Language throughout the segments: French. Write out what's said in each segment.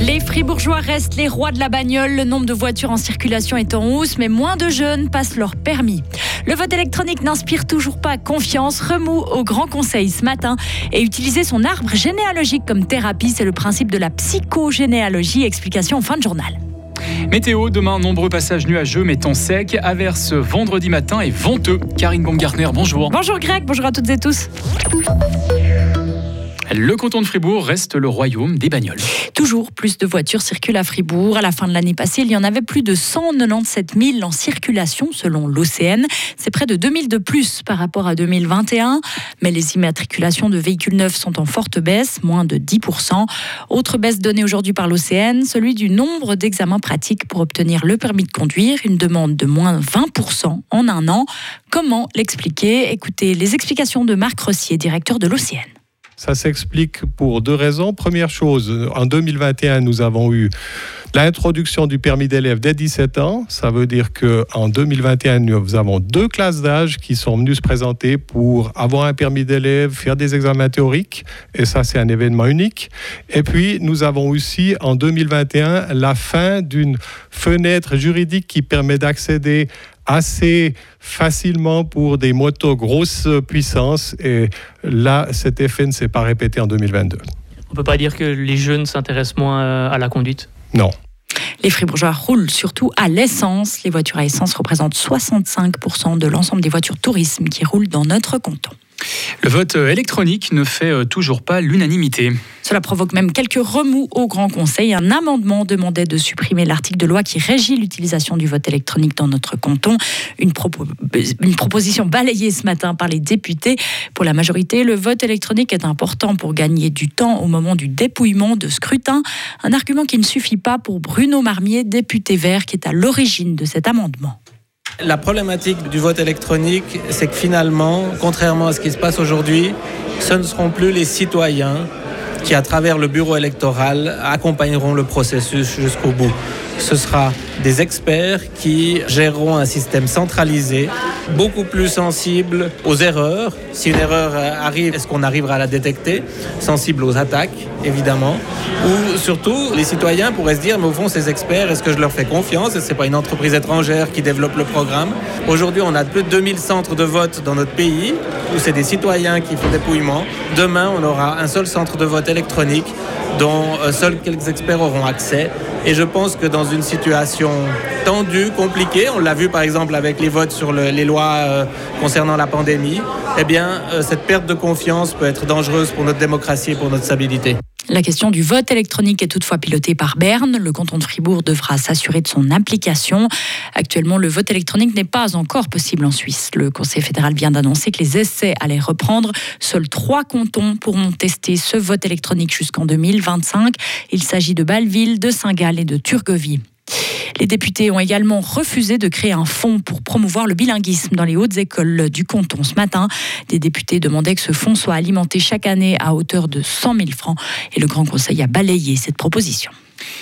Les Fribourgeois restent les rois de la bagnole. Le nombre de voitures en circulation est en hausse, mais moins de jeunes passent leur permis. Le vote électronique n'inspire toujours pas confiance. Remous au Grand Conseil ce matin et utiliser son arbre généalogique comme thérapie, c'est le principe de la psychogénéalogie. Explication en fin de journal. Météo, demain, nombreux passages nuageux mais temps sec, averse vendredi matin et venteux. Karine Baumgartner, bonjour. Bonjour Greg, bonjour à toutes et tous. Le canton de Fribourg reste le royaume des bagnoles. Toujours plus de voitures circulent à Fribourg. À la fin de l'année passée, il y en avait plus de 197 000 en circulation selon l'OCN. C'est près de 2000 de plus par rapport à 2021. Mais les immatriculations de véhicules neufs sont en forte baisse, moins de 10%. Autre baisse donnée aujourd'hui par l'OCN, celui du nombre d'examens pratiques pour obtenir le permis de conduire, une demande de moins 20% en un an. Comment l'expliquer? Écoutez les explications de Marc Rossier, directeur de l'OCN. Ça s'explique pour deux raisons. Première chose, en 2021, nous avons eu l'introduction du permis d'élève dès 17 ans. Ça veut dire qu'en 2021, nous avons deux classes d'âge qui sont venues se présenter pour avoir un permis d'élève, faire des examens théoriques. Et ça, c'est un événement unique. Et puis, nous avons aussi en 2021 la fin d'une fenêtre juridique qui permet d'accéder assez facilement pour des motos grosse puissance. Et là, cet effet ne s'est pas répété en 2022. On ne peut pas dire que les jeunes s'intéressent moins à la conduite? Non. Les Fribourgeois roulent surtout à l'essence. Les voitures à essence représentent 65% de l'ensemble des voitures tourisme qui roulent dans notre canton. Le vote électronique ne fait euh, toujours pas l'unanimité. Cela provoque même quelques remous au Grand Conseil. Un amendement demandait de supprimer l'article de loi qui régit l'utilisation du vote électronique dans notre canton. Une, une, proposition balayée ce matin par les députés. Pour la majorité, le vote électronique est important pour gagner du temps au moment du dépouillement de scrutin. Un argument qui ne suffit pas pour Bruno Marmier, député vert, qui est à l'origine de cet amendement. La problématique du vote électronique, c'est que finalement, contrairement à ce qui se passe aujourd'hui, ce ne seront plus les citoyens qui, à travers le bureau électoral, accompagneront le processus jusqu'au bout. Ce sera des experts qui géreront un système centralisé, beaucoup plus sensible aux erreurs. Si une erreur arrive, est-ce qu'on arrivera à la détecter? Sensible aux attaques, évidemment. Ou surtout, les citoyens pourraient se dire, mais au fond, ces experts, est-ce que je leur fais confiance? Ce n'est pas une entreprise étrangère qui développe le programme Aujourd'hui, on a plus de 2000 centres de vote dans notre pays, où c'est des citoyens qui font dépouillement. Demain, on aura un seul centre de vote électronique dont euh, seuls quelques experts auront accès. Et je pense que dans une situation tendue, compliquée, on l'a vu par exemple avec les votes sur les lois euh, concernant la pandémie, eh bien, euh, cette perte de confiance peut être dangereuse pour notre démocratie et pour notre stabilité. La question du vote électronique est toutefois pilotée par Berne. Le canton de Fribourg devra s'assurer de son implication. Actuellement, le vote électronique n'est pas encore possible en Suisse. Le Conseil fédéral vient d'annoncer que les essais allaient reprendre. Seuls trois cantons pourront tester ce vote électronique jusqu'en 2025. Il s'agit de Bâle-Ville, de Saint-Gall et de Turgovie. Les députés ont également refusé de créer un fonds pour promouvoir le bilinguisme dans les hautes écoles du canton ce matin. Des députés demandaient que ce fonds soit alimenté chaque année à hauteur de 100 000 francs et le Grand Conseil a balayé cette proposition.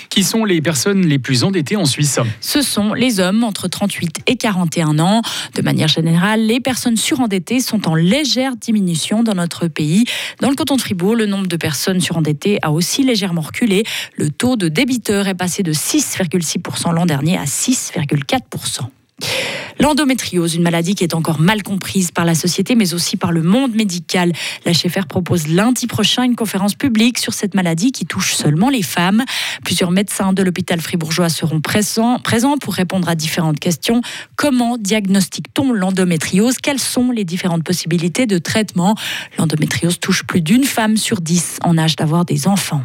Qui sont les personnes les plus endettées en Suisse Ce sont les hommes entre 38 et 41 ans. De manière générale, les personnes surendettées sont en légère diminution dans notre pays. Dans le canton de Fribourg, le nombre de personnes surendettées a aussi légèrement reculé. Le taux de débiteurs est passé de 6,6% l'an dernier à 6,4%. L'endométriose, une maladie qui est encore mal comprise par la société, mais aussi par le monde médical. La Schaeffer propose lundi prochain une conférence publique sur cette maladie qui touche seulement les femmes. Plusieurs médecins de l'hôpital fribourgeois seront présents pour répondre à différentes questions. Comment diagnostique-t-on l'endométriose? Quelles sont les différentes possibilités de traitement? L'endométriose touche plus d'une femme sur dix en âge d'avoir des enfants.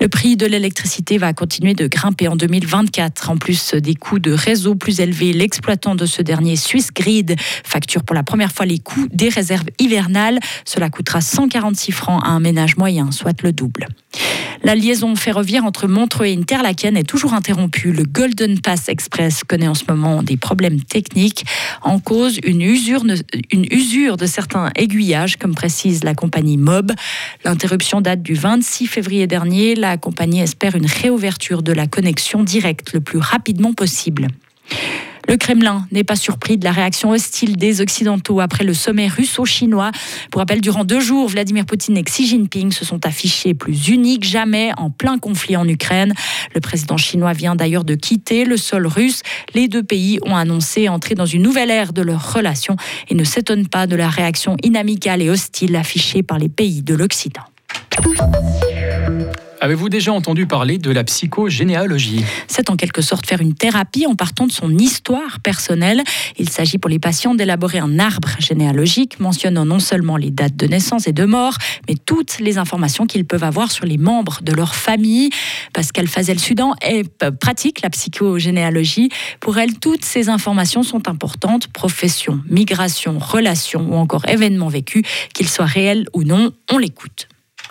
Le prix de l'électricité va continuer de grimper en 2024. En plus des coûts de réseau plus élevés, l'exploitant de ce dernier, Swiss Grid, facture pour la première fois les coûts des réserves hivernales. Cela coûtera 146 francs à un ménage moyen, soit le double. La liaison ferroviaire entre Montreux et Interlaken est toujours interrompue. Le Golden Pass Express connaît en ce moment des problèmes techniques. En cause, une usure, de certains aiguillages, comme précise la compagnie Mob. L'interruption date du 26 février dernier. La compagnie espère une réouverture de la connexion directe le plus rapidement possible. Le Kremlin n'est pas surpris de la réaction hostile des Occidentaux après le sommet russo-chinois. Pour rappel, durant deux jours, Vladimir Poutine et Xi Jinping se sont affichés plus uniques jamais en plein conflit en Ukraine. Le président chinois vient d'ailleurs de quitter le sol russe. Les deux pays ont annoncé entrer dans une nouvelle ère de leurs relations et ne s'étonnent pas de la réaction inamicale et hostile affichée par les pays de l'Occident. Avez-vous déjà entendu parler de la psychogénéalogie C'est en quelque sorte faire une thérapie en partant de son histoire personnelle. Il s'agit pour les patients d'élaborer un arbre généalogique mentionnant non seulement les dates de naissance et de mort, mais toutes les informations qu'ils peuvent avoir sur les membres de leur famille. Pascal Fazel-Sudan pratique la psychogénéalogie. Pour elle, toutes ces informations sont importantes. Profession, migration, relations ou encore événements vécus, qu'ils soient réels ou non, on l'écoute.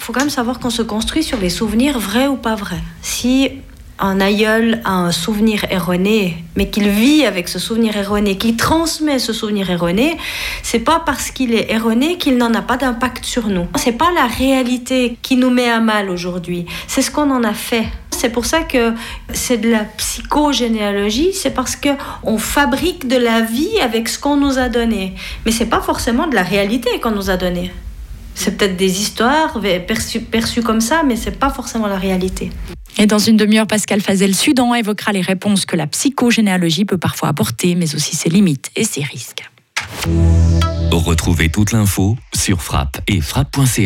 Faut quand même savoir qu'on se construit sur les souvenirs vrais ou pas vrais. Si un aïeul a un souvenir erroné, mais qu'il vit avec ce souvenir erroné, qu'il transmet ce souvenir erroné, c'est pas parce qu'il est erroné qu'il n'en a pas d'impact sur nous. C'est pas la réalité qui nous met à mal aujourd'hui, c'est ce qu'on en a fait. C'est pour ça que c'est de la psychogénéalogie, c'est parce que on fabrique de la vie avec ce qu'on nous a donné, mais c'est pas forcément de la réalité qu'on nous a donné. C'est peut-être des histoires perçues, comme ça, mais ce n'est pas forcément la réalité. Et dans une demi-heure, Pascal Fazel-Sudan évoquera les réponses que la psychogénéalogie peut parfois apporter, mais aussi ses limites et ses risques. Retrouvez toute l'info sur frappe et frappe.ch.